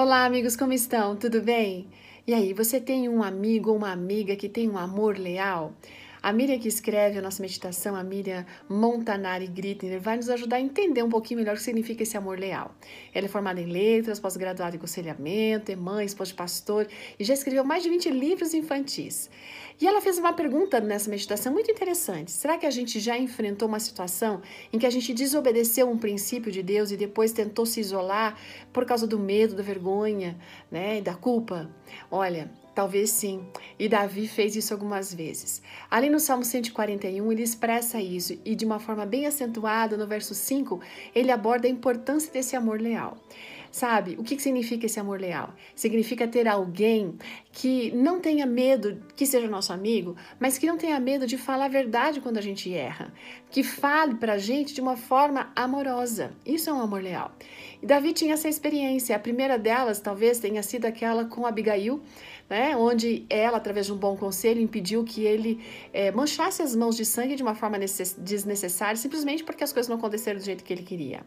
Olá, amigos, como estão? Tudo bem? E aí, você tem um amigo ou uma amiga que tem um amor leal? A Miriam que escreve a nossa meditação, a Miriam Montanari Grittner, vai nos ajudar a entender um pouquinho melhor o que significa esse amor leal. Ela é formada em letras, pós-graduada em conselhamento, é mãe, esposa de pastor e já escreveu mais de 20 livros infantis. E ela fez uma pergunta nessa meditação muito interessante. Será que a gente já enfrentou uma situação em que a gente desobedeceu um princípio de Deus e depois tentou se isolar por causa do medo, da vergonha, né, da culpa? Olha, Talvez sim. E Davi fez isso algumas vezes. Ali no Salmo 141, ele expressa isso e de uma forma bem acentuada, no verso 5, ele aborda a importância desse amor leal. Sabe, o que significa esse amor leal? Significa ter alguém que não tenha medo que seja nosso amigo, mas que não tenha medo de falar a verdade quando a gente erra, que fale pra gente de uma forma amorosa. Isso é um amor leal. E Davi tinha essa experiência. A primeira delas talvez tenha sido aquela com Abigail, né, onde ela, através de um bom conselho, impediu que ele é, manchasse as mãos de sangue de uma forma desnecessária, simplesmente porque as coisas não aconteceram do jeito que ele queria.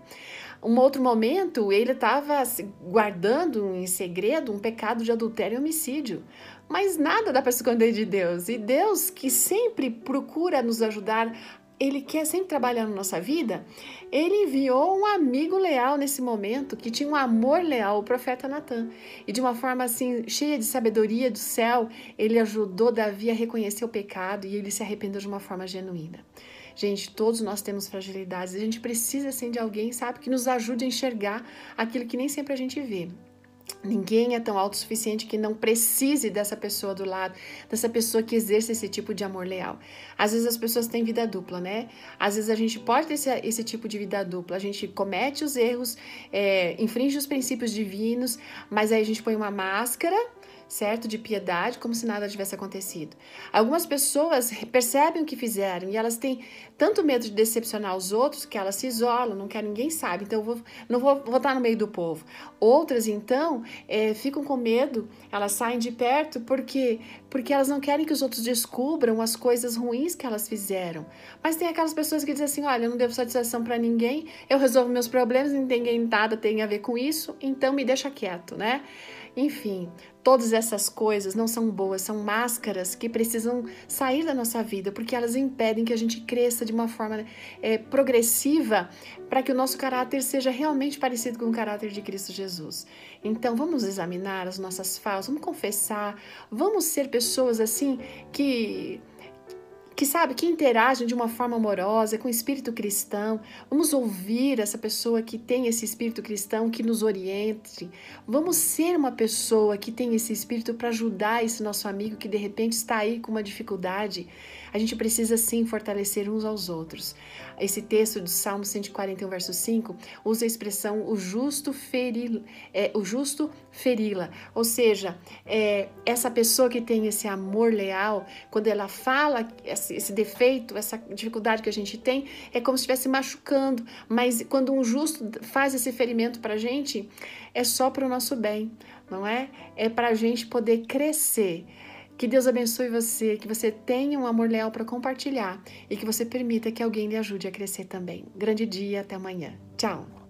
Um outro momento, ele estava guardando em segredo um pecado de adultério e homicídio. Mas nada dá para esconder de Deus. E Deus, que sempre procura nos ajudar ele quer sempre trabalhar na nossa vida, ele enviou um amigo leal nesse momento, que tinha um amor leal, o profeta Natan. E de uma forma assim, cheia de sabedoria do céu, ele ajudou Davi a reconhecer o pecado e ele se arrependeu de uma forma genuína. Gente, todos nós temos fragilidades, a gente precisa assim de alguém, sabe, que nos ajude a enxergar aquilo que nem sempre a gente vê. Ninguém é tão autossuficiente que não precise dessa pessoa do lado, dessa pessoa que exerce esse tipo de amor leal. Às vezes as pessoas têm vida dupla, né? Às vezes a gente pode ter esse, esse tipo de vida dupla. A gente comete os erros, é, infringe os princípios divinos, mas aí a gente põe uma máscara certo? De piedade, como se nada tivesse acontecido. Algumas pessoas percebem o que fizeram e elas têm tanto medo de decepcionar os outros que elas se isolam, não querem ninguém sabe, então eu vou, não vou, estar no meio do povo. Outras, então, é, ficam com medo, elas saem de perto porque, porque elas não querem que os outros descubram as coisas ruins que elas fizeram. Mas tem aquelas pessoas que dizem assim: olha, eu não devo satisfação para ninguém, eu resolvo meus problemas, ninguém nada tem a ver com isso, então me deixa quieto, né? Enfim, todas essas coisas não são boas, são máscaras que precisam sair da nossa vida, porque elas impedem que a gente cresça de uma forma é, progressiva para que o nosso caráter seja realmente parecido com o caráter de Cristo Jesus. Então, vamos examinar as nossas faltas, vamos confessar, vamos ser pessoas assim que que sabe, que interagem de uma forma amorosa, com o espírito cristão. Vamos ouvir essa pessoa que tem esse espírito cristão, que nos oriente. Vamos ser uma pessoa que tem esse espírito para ajudar esse nosso amigo que de repente está aí com uma dificuldade. A gente precisa sim fortalecer uns aos outros. Esse texto do Salmo 141, verso 5, usa a expressão o justo feril, é, o justo ferila. Ou seja, é, essa pessoa que tem esse amor leal, quando ela fala esse, esse defeito, essa dificuldade que a gente tem, é como se estivesse machucando. Mas quando um justo faz esse ferimento para a gente, é só para o nosso bem, não é? É para a gente poder crescer. Que Deus abençoe você, que você tenha um amor leal para compartilhar e que você permita que alguém lhe ajude a crescer também. Grande dia, até amanhã. Tchau!